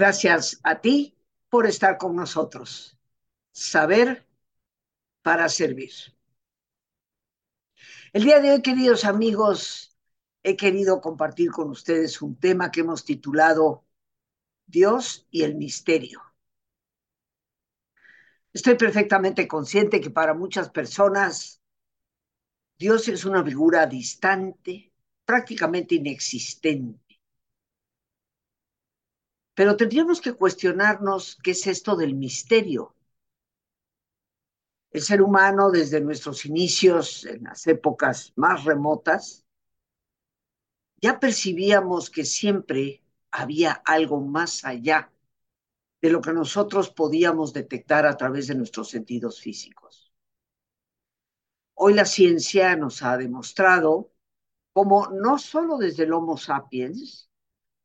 Gracias a ti por estar con nosotros. Saber para servir. El día de hoy, queridos amigos, he querido compartir con ustedes un tema que hemos titulado Dios y el misterio. Estoy perfectamente consciente que para muchas personas Dios es una figura distante, prácticamente inexistente pero tendríamos que cuestionarnos qué es esto del misterio. El ser humano, desde nuestros inicios, en las épocas más remotas, ya percibíamos que siempre había algo más allá de lo que nosotros podíamos detectar a través de nuestros sentidos físicos. Hoy la ciencia nos ha demostrado cómo no solo desde el Homo sapiens,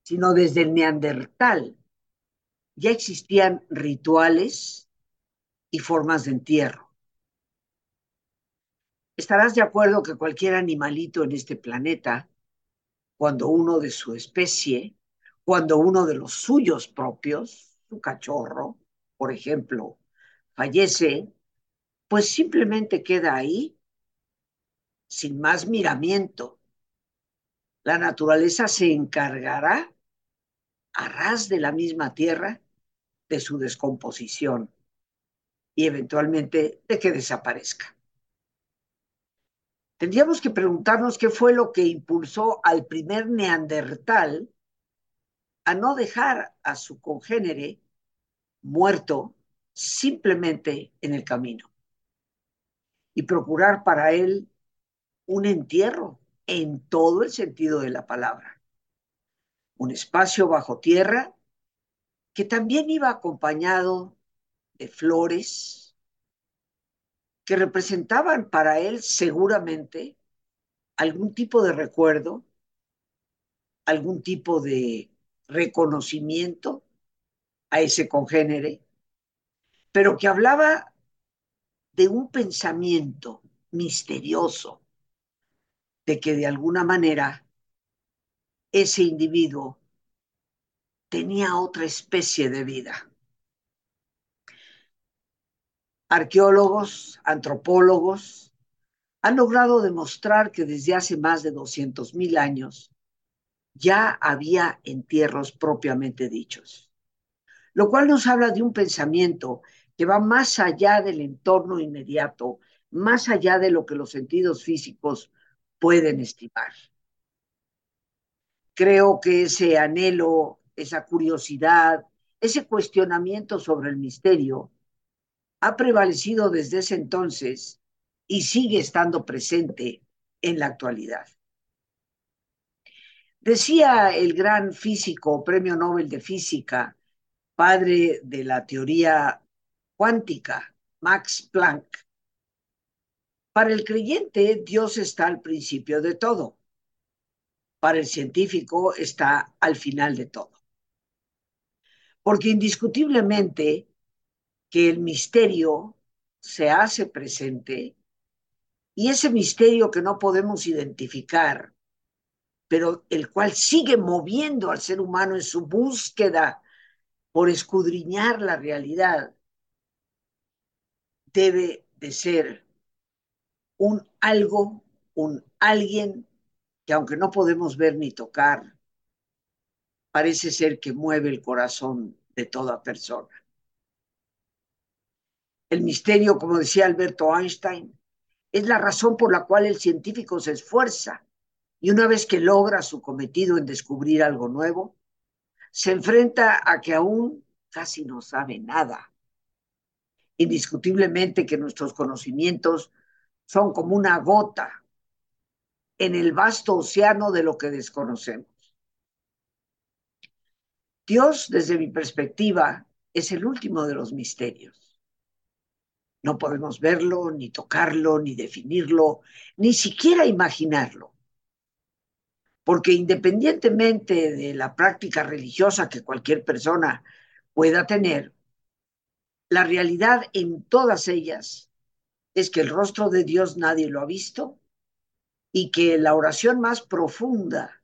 sino desde el neandertal. Ya existían rituales y formas de entierro. Estarás de acuerdo que cualquier animalito en este planeta, cuando uno de su especie, cuando uno de los suyos propios, su cachorro, por ejemplo, fallece, pues simplemente queda ahí, sin más miramiento. La naturaleza se encargará a ras de la misma tierra de su descomposición y eventualmente de que desaparezca. Tendríamos que preguntarnos qué fue lo que impulsó al primer neandertal a no dejar a su congénere muerto simplemente en el camino y procurar para él un entierro en todo el sentido de la palabra un espacio bajo tierra que también iba acompañado de flores que representaban para él seguramente algún tipo de recuerdo, algún tipo de reconocimiento a ese congénere, pero que hablaba de un pensamiento misterioso, de que de alguna manera ese individuo tenía otra especie de vida. Arqueólogos, antropólogos, han logrado demostrar que desde hace más de 200.000 años ya había entierros propiamente dichos, lo cual nos habla de un pensamiento que va más allá del entorno inmediato, más allá de lo que los sentidos físicos pueden estimar creo que ese anhelo, esa curiosidad, ese cuestionamiento sobre el misterio ha prevalecido desde ese entonces y sigue estando presente en la actualidad. Decía el gran físico, premio Nobel de Física, padre de la teoría cuántica, Max Planck, para el creyente Dios está al principio de todo para el científico está al final de todo. Porque indiscutiblemente que el misterio se hace presente y ese misterio que no podemos identificar, pero el cual sigue moviendo al ser humano en su búsqueda por escudriñar la realidad, debe de ser un algo, un alguien que aunque no podemos ver ni tocar, parece ser que mueve el corazón de toda persona. El misterio, como decía Alberto Einstein, es la razón por la cual el científico se esfuerza y una vez que logra su cometido en descubrir algo nuevo, se enfrenta a que aún casi no sabe nada. Indiscutiblemente que nuestros conocimientos son como una gota en el vasto océano de lo que desconocemos. Dios, desde mi perspectiva, es el último de los misterios. No podemos verlo, ni tocarlo, ni definirlo, ni siquiera imaginarlo. Porque independientemente de la práctica religiosa que cualquier persona pueda tener, la realidad en todas ellas es que el rostro de Dios nadie lo ha visto y que la oración más profunda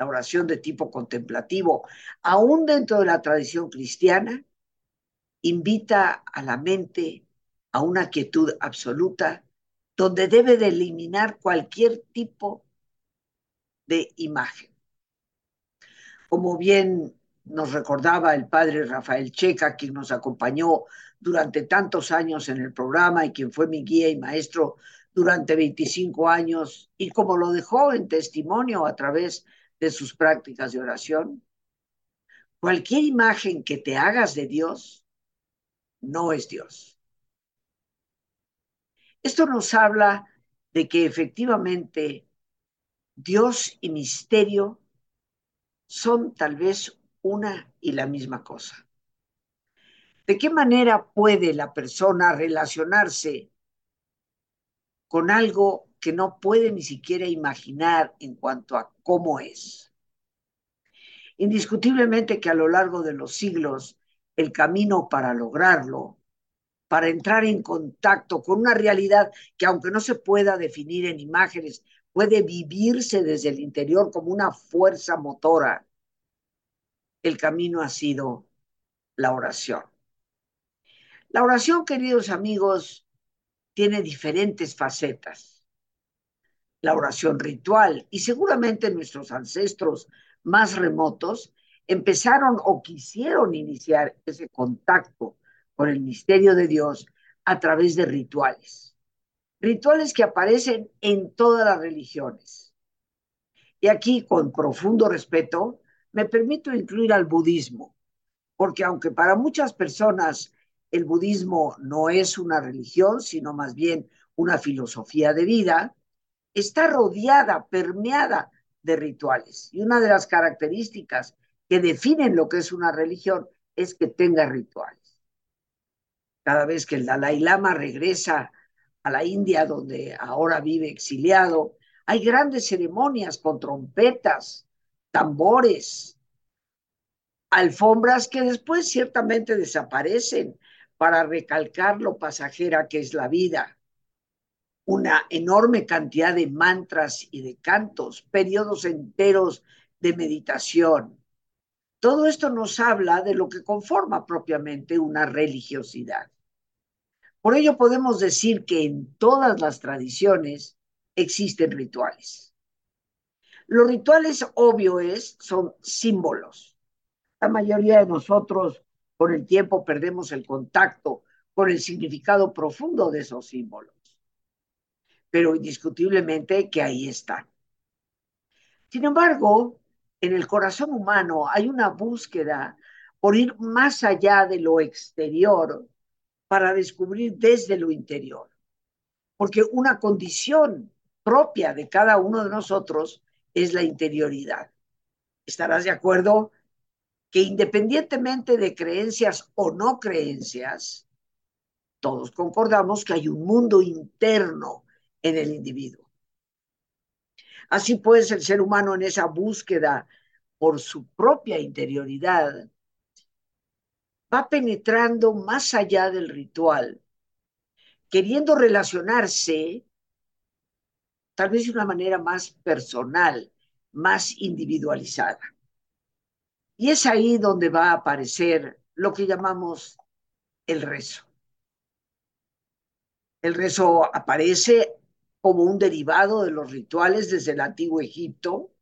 la oración de tipo contemplativo, aún dentro de la tradición cristiana, invita a la mente a una quietud absoluta donde debe de eliminar cualquier tipo de imagen. Como bien nos recordaba el padre Rafael Checa, quien nos acompañó durante tantos años en el programa y quien fue mi guía y maestro durante 25 años, y como lo dejó en testimonio a través de sus prácticas de oración, cualquier imagen que te hagas de Dios no es Dios. Esto nos habla de que efectivamente Dios y misterio son tal vez una y la misma cosa. ¿De qué manera puede la persona relacionarse con algo que no puede ni siquiera imaginar en cuanto a cómo es? Indiscutiblemente que a lo largo de los siglos el camino para lograrlo, para entrar en contacto con una realidad que aunque no se pueda definir en imágenes, puede vivirse desde el interior como una fuerza motora, el camino ha sido la oración. La oración, queridos amigos, tiene diferentes facetas. La oración ritual, y seguramente nuestros ancestros más remotos empezaron o quisieron iniciar ese contacto con el misterio de Dios a través de rituales. Rituales que aparecen en todas las religiones. Y aquí, con profundo respeto, me permito incluir al budismo, porque aunque para muchas personas el budismo no es una religión, sino más bien una filosofía de vida, está rodeada, permeada de rituales. Y una de las características que definen lo que es una religión es que tenga rituales. Cada vez que el Dalai Lama regresa a la India, donde ahora vive exiliado, hay grandes ceremonias con trompetas, tambores, alfombras que después ciertamente desaparecen para recalcar lo pasajera que es la vida. Una enorme cantidad de mantras y de cantos, periodos enteros de meditación. Todo esto nos habla de lo que conforma propiamente una religiosidad. Por ello podemos decir que en todas las tradiciones existen rituales. Los rituales, obvio es, son símbolos. La mayoría de nosotros con el tiempo perdemos el contacto con el significado profundo de esos símbolos. Pero indiscutiblemente que ahí están. Sin embargo, en el corazón humano hay una búsqueda por ir más allá de lo exterior para descubrir desde lo interior. Porque una condición propia de cada uno de nosotros es la interioridad. Estarás de acuerdo que independientemente de creencias o no creencias, todos concordamos que hay un mundo interno en el individuo. Así pues, el ser humano en esa búsqueda por su propia interioridad va penetrando más allá del ritual, queriendo relacionarse tal vez de una manera más personal, más individualizada. Y es ahí donde va a aparecer lo que llamamos el rezo. El rezo aparece como un derivado de los rituales desde el antiguo Egipto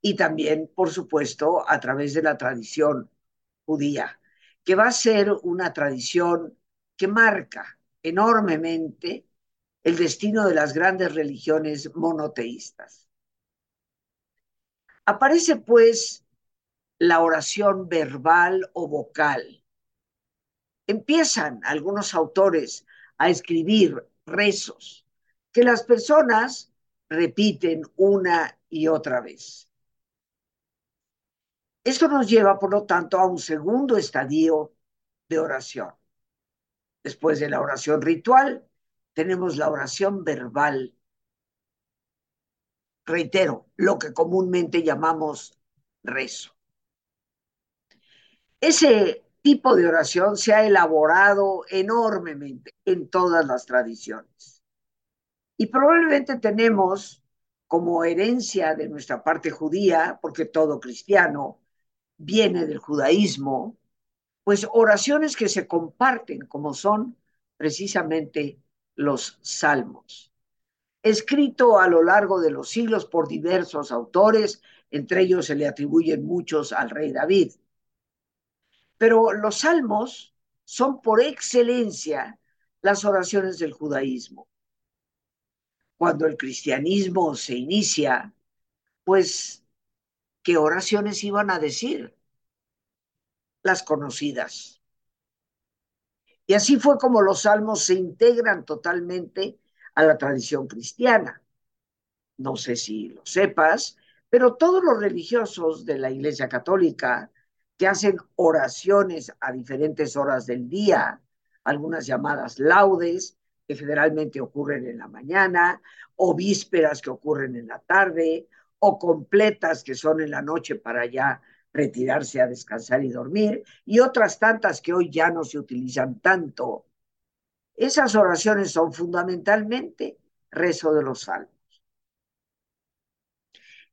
y también, por supuesto, a través de la tradición judía, que va a ser una tradición que marca enormemente el destino de las grandes religiones monoteístas. Aparece pues la oración verbal o vocal. Empiezan algunos autores a escribir rezos que las personas repiten una y otra vez. Esto nos lleva, por lo tanto, a un segundo estadio de oración. Después de la oración ritual, tenemos la oración verbal. Reitero, lo que comúnmente llamamos rezo. Ese tipo de oración se ha elaborado enormemente en todas las tradiciones. Y probablemente tenemos como herencia de nuestra parte judía, porque todo cristiano viene del judaísmo, pues oraciones que se comparten, como son precisamente los salmos. Escrito a lo largo de los siglos por diversos autores, entre ellos se le atribuyen muchos al rey David. Pero los salmos son por excelencia las oraciones del judaísmo. Cuando el cristianismo se inicia, pues, ¿qué oraciones iban a decir? Las conocidas. Y así fue como los salmos se integran totalmente a la tradición cristiana. No sé si lo sepas, pero todos los religiosos de la Iglesia Católica que hacen oraciones a diferentes horas del día, algunas llamadas laudes, que generalmente ocurren en la mañana, o vísperas que ocurren en la tarde, o completas que son en la noche para ya retirarse a descansar y dormir, y otras tantas que hoy ya no se utilizan tanto. Esas oraciones son fundamentalmente rezo de los salmos.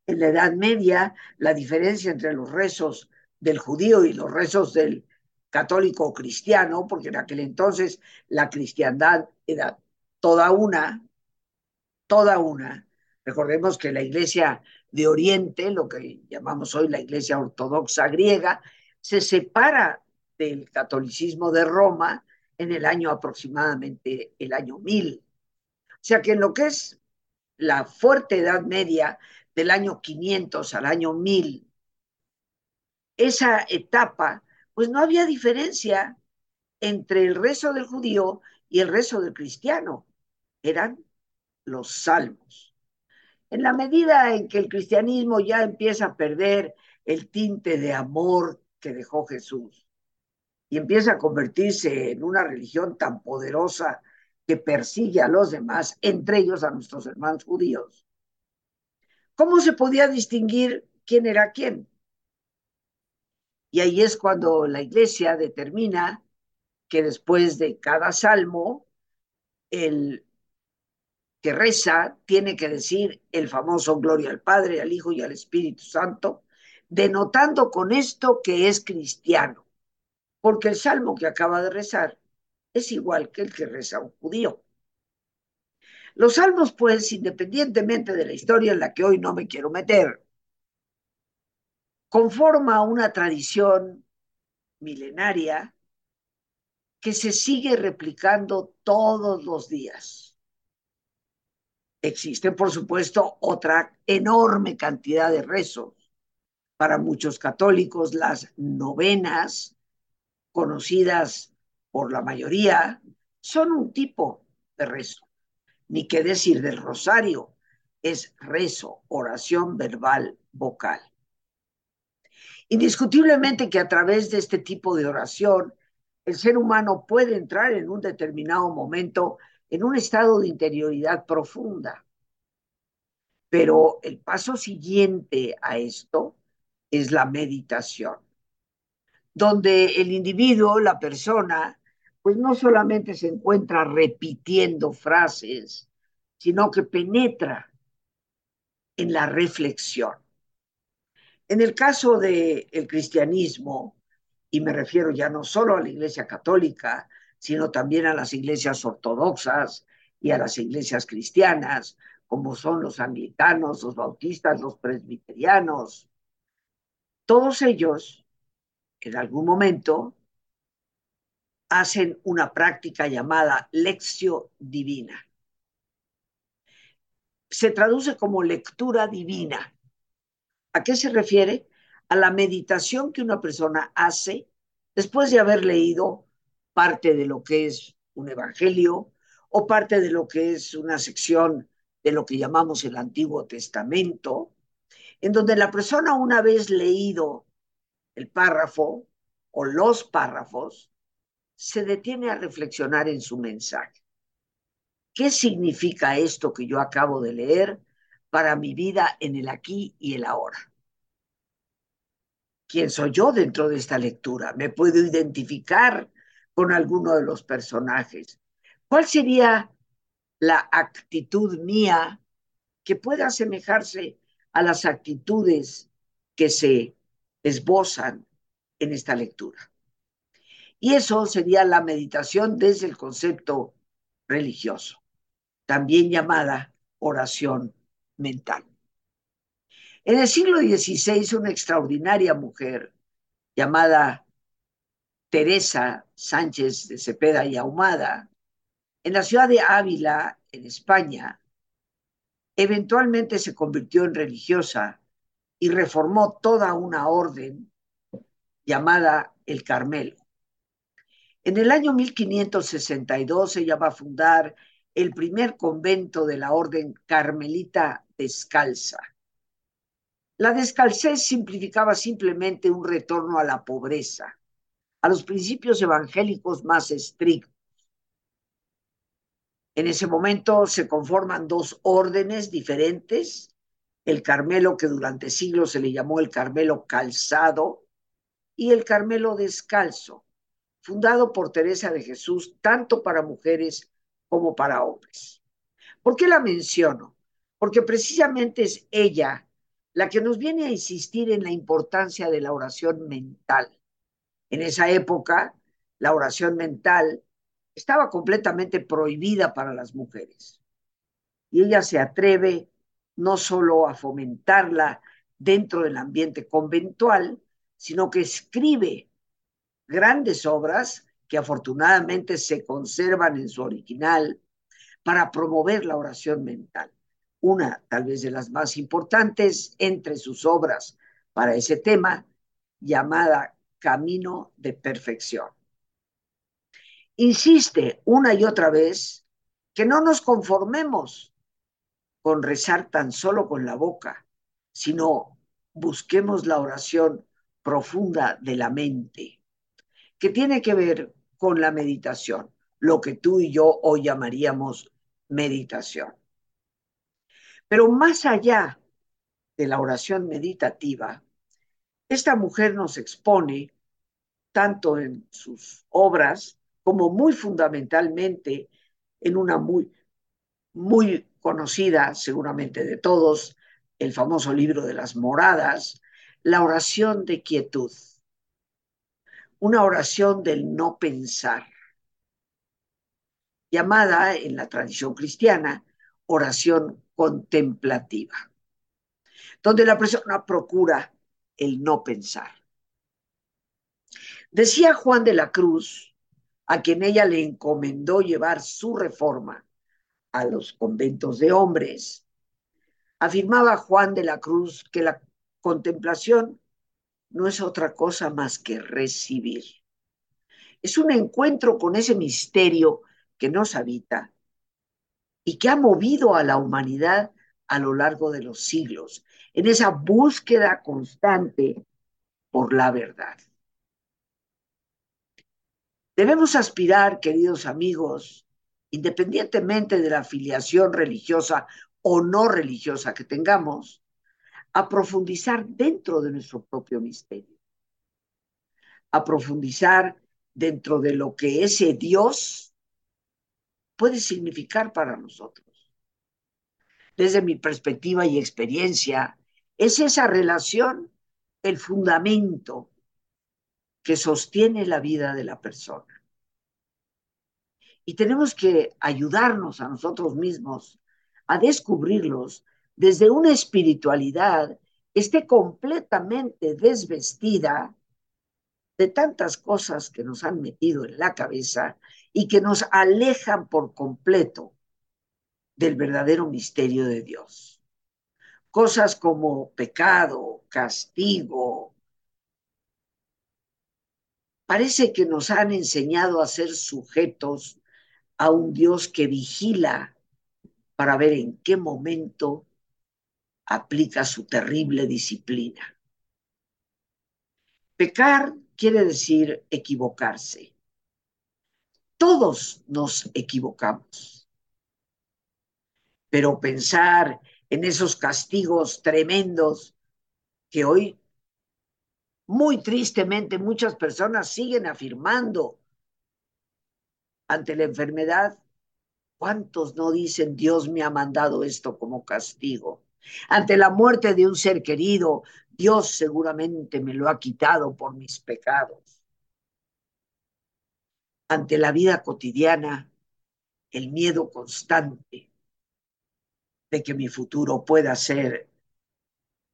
En la Edad Media, la diferencia entre los rezos del judío y los rezos del católico cristiano, porque en aquel entonces la cristiandad era toda una, toda una. Recordemos que la iglesia de Oriente, lo que llamamos hoy la iglesia ortodoxa griega, se separa del catolicismo de Roma en el año aproximadamente el año 1000. O sea que en lo que es la fuerte Edad Media del año 500 al año 1000, esa etapa, pues no había diferencia entre el rezo del judío y el rezo del cristiano. Eran los salmos. En la medida en que el cristianismo ya empieza a perder el tinte de amor que dejó Jesús y empieza a convertirse en una religión tan poderosa que persigue a los demás, entre ellos a nuestros hermanos judíos, ¿cómo se podía distinguir quién era quién? Y ahí es cuando la iglesia determina que después de cada salmo, el que reza tiene que decir el famoso Gloria al Padre, al Hijo y al Espíritu Santo, denotando con esto que es cristiano, porque el salmo que acaba de rezar es igual que el que reza un judío. Los salmos, pues, independientemente de la historia en la que hoy no me quiero meter, conforma una tradición milenaria que se sigue replicando todos los días. Existen, por supuesto, otra enorme cantidad de rezos. Para muchos católicos, las novenas, conocidas por la mayoría, son un tipo de rezo. Ni qué decir del rosario, es rezo, oración verbal, vocal. Indiscutiblemente que a través de este tipo de oración, el ser humano puede entrar en un determinado momento en un estado de interioridad profunda. Pero el paso siguiente a esto es la meditación, donde el individuo, la persona, pues no solamente se encuentra repitiendo frases, sino que penetra en la reflexión. En el caso del cristianismo, y me refiero ya no solo a la Iglesia Católica, sino también a las iglesias ortodoxas y a las iglesias cristianas, como son los anglicanos, los bautistas, los presbiterianos. Todos ellos, en algún momento, hacen una práctica llamada lección divina. Se traduce como lectura divina. ¿A qué se refiere? A la meditación que una persona hace después de haber leído parte de lo que es un evangelio o parte de lo que es una sección de lo que llamamos el Antiguo Testamento, en donde la persona una vez leído el párrafo o los párrafos, se detiene a reflexionar en su mensaje. ¿Qué significa esto que yo acabo de leer para mi vida en el aquí y el ahora. ¿Quién soy yo dentro de esta lectura? ¿Me puedo identificar con alguno de los personajes? ¿Cuál sería la actitud mía que pueda asemejarse a las actitudes que se esbozan en esta lectura. Y eso sería la meditación desde el concepto religioso, también llamada oración mental. En el siglo XVI, una extraordinaria mujer llamada Teresa Sánchez de Cepeda y Ahumada, en la ciudad de Ávila, en España, eventualmente se convirtió en religiosa y reformó toda una orden llamada el Carmelo. En el año 1562 ella va a fundar el primer convento de la orden carmelita descalza. La descalcez simplificaba simplemente un retorno a la pobreza, a los principios evangélicos más estrictos. En ese momento se conforman dos órdenes diferentes, el Carmelo que durante siglos se le llamó el Carmelo calzado y el Carmelo descalzo, fundado por Teresa de Jesús tanto para mujeres como para hombres. ¿Por qué la menciono? Porque precisamente es ella la que nos viene a insistir en la importancia de la oración mental. En esa época, la oración mental estaba completamente prohibida para las mujeres. Y ella se atreve no solo a fomentarla dentro del ambiente conventual, sino que escribe grandes obras que afortunadamente se conservan en su original para promover la oración mental. Una, tal vez de las más importantes entre sus obras para ese tema, llamada Camino de Perfección. Insiste una y otra vez que no nos conformemos con rezar tan solo con la boca, sino busquemos la oración profunda de la mente que tiene que ver con la meditación, lo que tú y yo hoy llamaríamos meditación. Pero más allá de la oración meditativa, esta mujer nos expone, tanto en sus obras como muy fundamentalmente en una muy, muy conocida, seguramente de todos, el famoso libro de las moradas, la oración de quietud. Una oración del no pensar, llamada en la tradición cristiana oración contemplativa, donde la persona procura el no pensar. Decía Juan de la Cruz, a quien ella le encomendó llevar su reforma a los conventos de hombres, afirmaba Juan de la Cruz que la contemplación no es otra cosa más que recibir. Es un encuentro con ese misterio que nos habita y que ha movido a la humanidad a lo largo de los siglos, en esa búsqueda constante por la verdad. Debemos aspirar, queridos amigos, independientemente de la afiliación religiosa o no religiosa que tengamos, a profundizar dentro de nuestro propio misterio, a profundizar dentro de lo que ese Dios puede significar para nosotros. Desde mi perspectiva y experiencia, es esa relación el fundamento que sostiene la vida de la persona. Y tenemos que ayudarnos a nosotros mismos a descubrirlos desde una espiritualidad esté completamente desvestida de tantas cosas que nos han metido en la cabeza y que nos alejan por completo del verdadero misterio de Dios. Cosas como pecado, castigo. Parece que nos han enseñado a ser sujetos a un Dios que vigila para ver en qué momento aplica su terrible disciplina. Pecar quiere decir equivocarse. Todos nos equivocamos. Pero pensar en esos castigos tremendos que hoy, muy tristemente, muchas personas siguen afirmando ante la enfermedad ¿Cuántos no dicen Dios me ha mandado esto como castigo? Ante la muerte de un ser querido, Dios seguramente me lo ha quitado por mis pecados. Ante la vida cotidiana, el miedo constante de que mi futuro pueda ser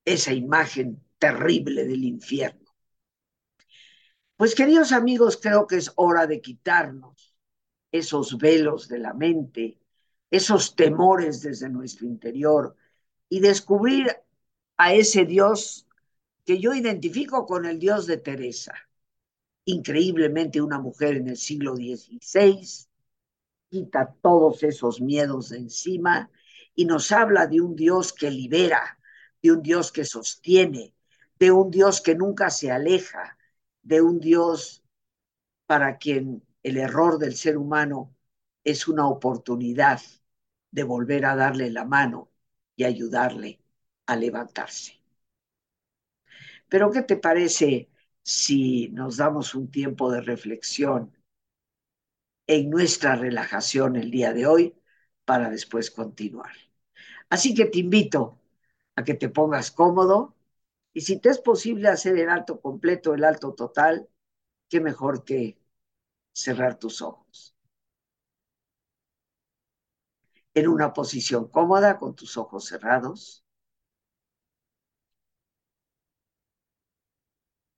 esa imagen terrible del infierno. Pues queridos amigos, creo que es hora de quitarnos esos velos de la mente, esos temores desde nuestro interior y descubrir a ese Dios que yo identifico con el Dios de Teresa. Increíblemente una mujer en el siglo XVI quita todos esos miedos de encima y nos habla de un Dios que libera, de un Dios que sostiene, de un Dios que nunca se aleja, de un Dios para quien el error del ser humano es una oportunidad de volver a darle la mano y ayudarle a levantarse. Pero ¿qué te parece si nos damos un tiempo de reflexión en nuestra relajación el día de hoy para después continuar? Así que te invito a que te pongas cómodo y si te es posible hacer el alto completo, el alto total, qué mejor que cerrar tus ojos. En una posición cómoda con tus ojos cerrados.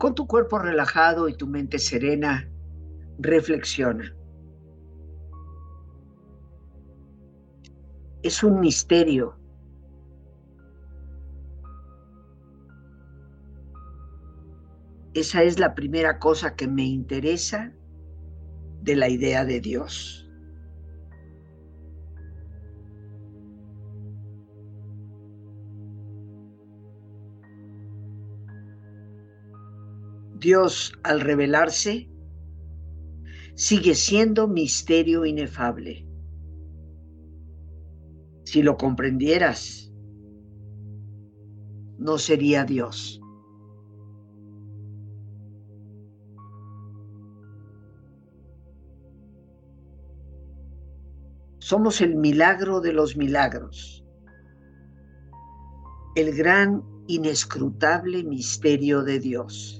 Con tu cuerpo relajado y tu mente serena, reflexiona. Es un misterio. Esa es la primera cosa que me interesa de la idea de Dios. Dios al revelarse sigue siendo misterio inefable. Si lo comprendieras, no sería Dios. Somos el milagro de los milagros, el gran inescrutable misterio de Dios.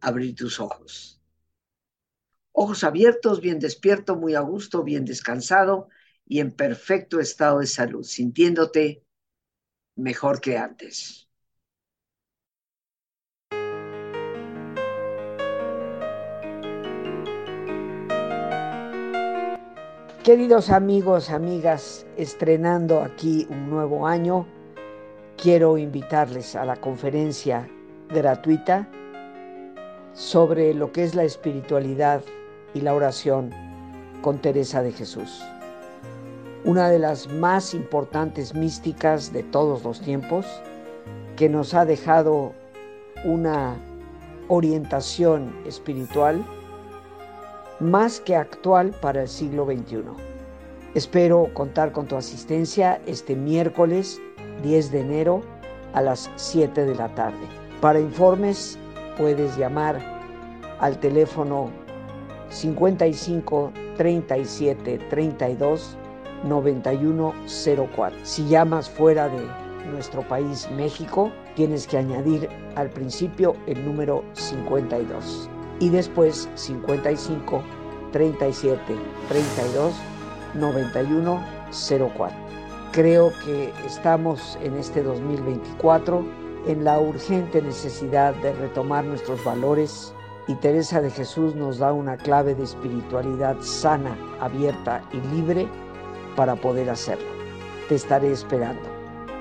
abrir tus ojos. Ojos abiertos, bien despierto, muy a gusto, bien descansado y en perfecto estado de salud, sintiéndote mejor que antes. Queridos amigos, amigas, estrenando aquí un nuevo año, quiero invitarles a la conferencia gratuita sobre lo que es la espiritualidad y la oración con Teresa de Jesús. una de las más importantes místicas de todos los tiempos, que nos ha dejado una orientación espiritual más que actual para el siglo XXI. Espero contar con tu asistencia este miércoles 10 de enero a las 7 de la tarde. Para informes puedes llamar al teléfono 55 37 32 9104. Si llamas fuera de nuestro país, México, tienes que añadir al principio el número 52 y después 55 37 32 91 04. Creo que estamos en este 2024 en la urgente necesidad de retomar nuestros valores y Teresa de Jesús nos da una clave de espiritualidad sana, abierta y libre para poder hacerlo. Te estaré esperando.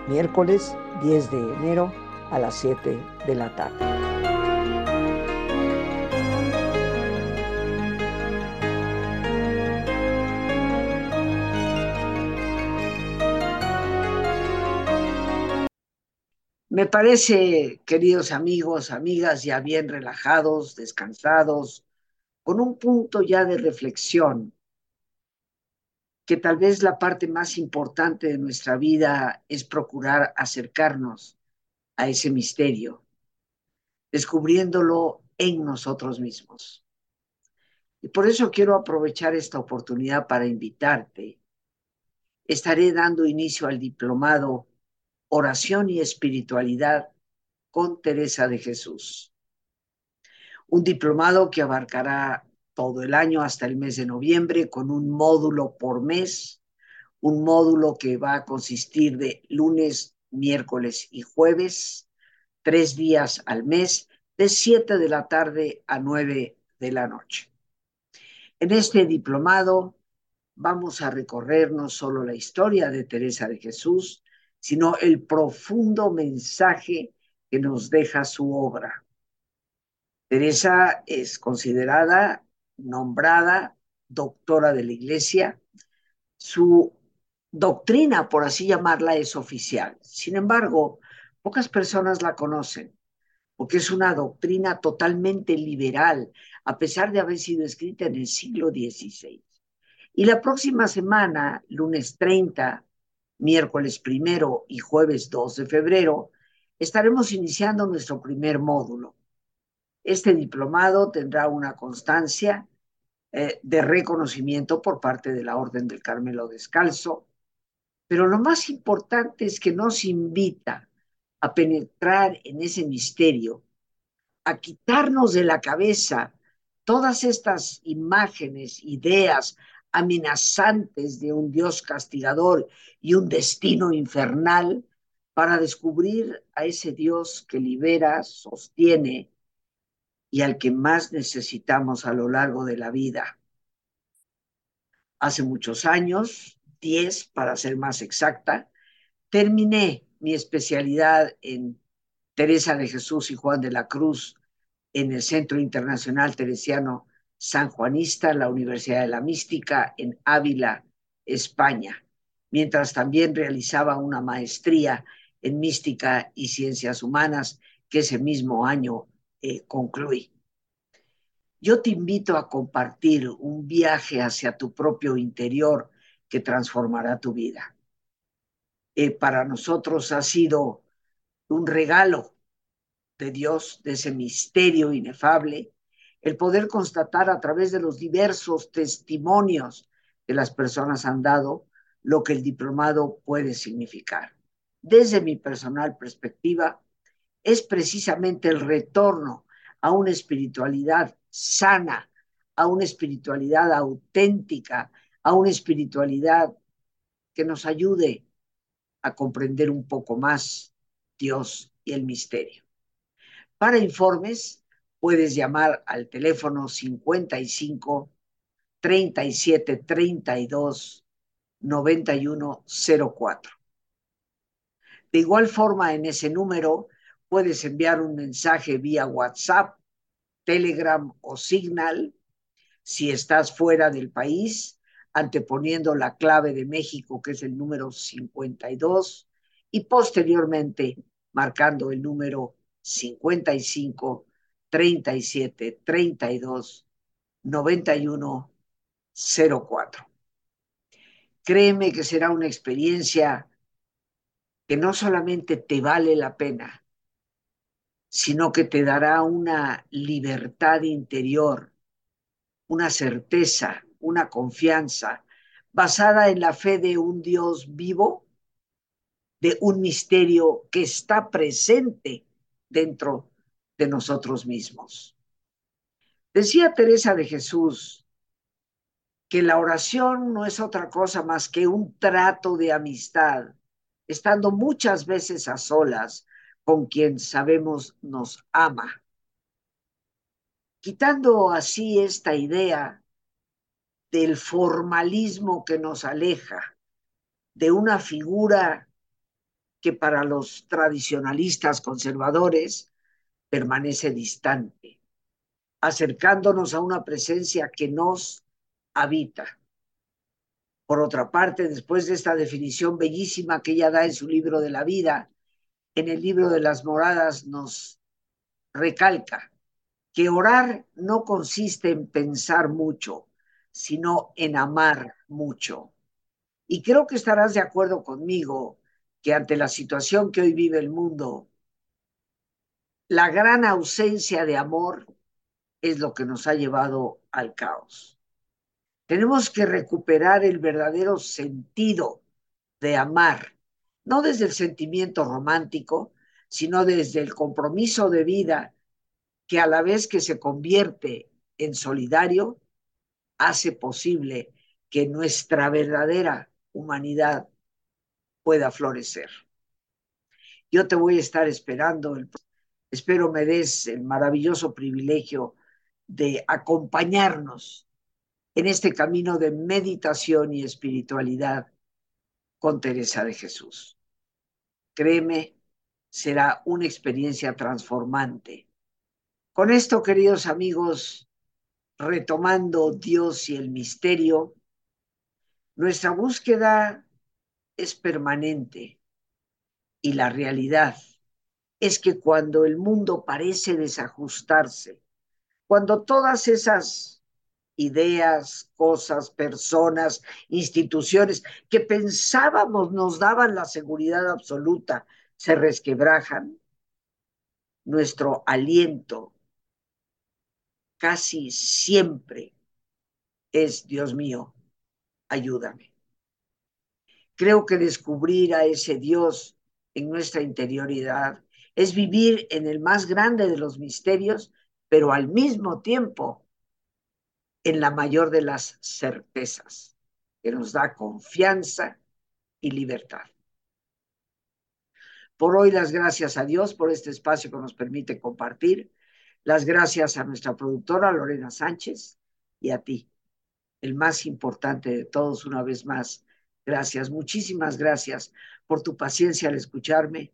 Miércoles 10 de enero a las 7 de la tarde. Me parece, queridos amigos, amigas, ya bien relajados, descansados, con un punto ya de reflexión que tal vez la parte más importante de nuestra vida es procurar acercarnos a ese misterio, descubriéndolo en nosotros mismos. Y por eso quiero aprovechar esta oportunidad para invitarte. Estaré dando inicio al diplomado Oración y Espiritualidad con Teresa de Jesús. Un diplomado que abarcará todo el año hasta el mes de noviembre con un módulo por mes, un módulo que va a consistir de lunes, miércoles y jueves, tres días al mes, de siete de la tarde a nueve de la noche. En este diplomado vamos a recorrer no solo la historia de Teresa de Jesús, sino el profundo mensaje que nos deja su obra. Teresa es considerada nombrada doctora de la Iglesia. Su doctrina, por así llamarla, es oficial. Sin embargo, pocas personas la conocen, porque es una doctrina totalmente liberal, a pesar de haber sido escrita en el siglo XVI. Y la próxima semana, lunes 30, miércoles primero y jueves 2 de febrero, estaremos iniciando nuestro primer módulo. Este diplomado tendrá una constancia eh, de reconocimiento por parte de la Orden del Carmelo Descalzo, pero lo más importante es que nos invita a penetrar en ese misterio, a quitarnos de la cabeza todas estas imágenes, ideas amenazantes de un Dios castigador y un destino infernal, para descubrir a ese Dios que libera, sostiene y al que más necesitamos a lo largo de la vida. Hace muchos años, 10 para ser más exacta, terminé mi especialidad en Teresa de Jesús y Juan de la Cruz en el Centro Internacional Teresiano San Juanista, la Universidad de la Mística en Ávila, España, mientras también realizaba una maestría en Mística y Ciencias Humanas que ese mismo año eh, concluí. Yo te invito a compartir un viaje hacia tu propio interior que transformará tu vida. Eh, para nosotros ha sido un regalo de Dios, de ese misterio inefable, el poder constatar a través de los diversos testimonios que las personas han dado lo que el diplomado puede significar. Desde mi personal perspectiva, es precisamente el retorno a una espiritualidad sana, a una espiritualidad auténtica, a una espiritualidad que nos ayude a comprender un poco más Dios y el misterio. Para informes, puedes llamar al teléfono 55 37 32 91 04. De igual forma, en ese número puedes enviar un mensaje vía WhatsApp, Telegram o Signal si estás fuera del país anteponiendo la clave de México, que es el número 52, y posteriormente marcando el número 55, 37, 32, 91, 04. Créeme que será una experiencia que no solamente te vale la pena, sino que te dará una libertad interior, una certeza, una confianza basada en la fe de un Dios vivo, de un misterio que está presente dentro de nosotros mismos. Decía Teresa de Jesús que la oración no es otra cosa más que un trato de amistad, estando muchas veces a solas con quien sabemos nos ama. Quitando así esta idea del formalismo que nos aleja de una figura que para los tradicionalistas conservadores permanece distante, acercándonos a una presencia que nos habita. Por otra parte, después de esta definición bellísima que ella da en su libro de la vida, en el libro de las moradas nos recalca que orar no consiste en pensar mucho, sino en amar mucho. Y creo que estarás de acuerdo conmigo que ante la situación que hoy vive el mundo, la gran ausencia de amor es lo que nos ha llevado al caos. Tenemos que recuperar el verdadero sentido de amar no desde el sentimiento romántico, sino desde el compromiso de vida que a la vez que se convierte en solidario, hace posible que nuestra verdadera humanidad pueda florecer. Yo te voy a estar esperando, espero me des el maravilloso privilegio de acompañarnos en este camino de meditación y espiritualidad con Teresa de Jesús. Créeme, será una experiencia transformante. Con esto, queridos amigos, retomando Dios y el misterio, nuestra búsqueda es permanente y la realidad es que cuando el mundo parece desajustarse, cuando todas esas ideas, cosas, personas, instituciones que pensábamos nos daban la seguridad absoluta, se resquebrajan, nuestro aliento casi siempre es, Dios mío, ayúdame. Creo que descubrir a ese Dios en nuestra interioridad es vivir en el más grande de los misterios, pero al mismo tiempo en la mayor de las certezas, que nos da confianza y libertad. Por hoy las gracias a Dios por este espacio que nos permite compartir. Las gracias a nuestra productora Lorena Sánchez y a ti, el más importante de todos, una vez más. Gracias, muchísimas gracias por tu paciencia al escucharme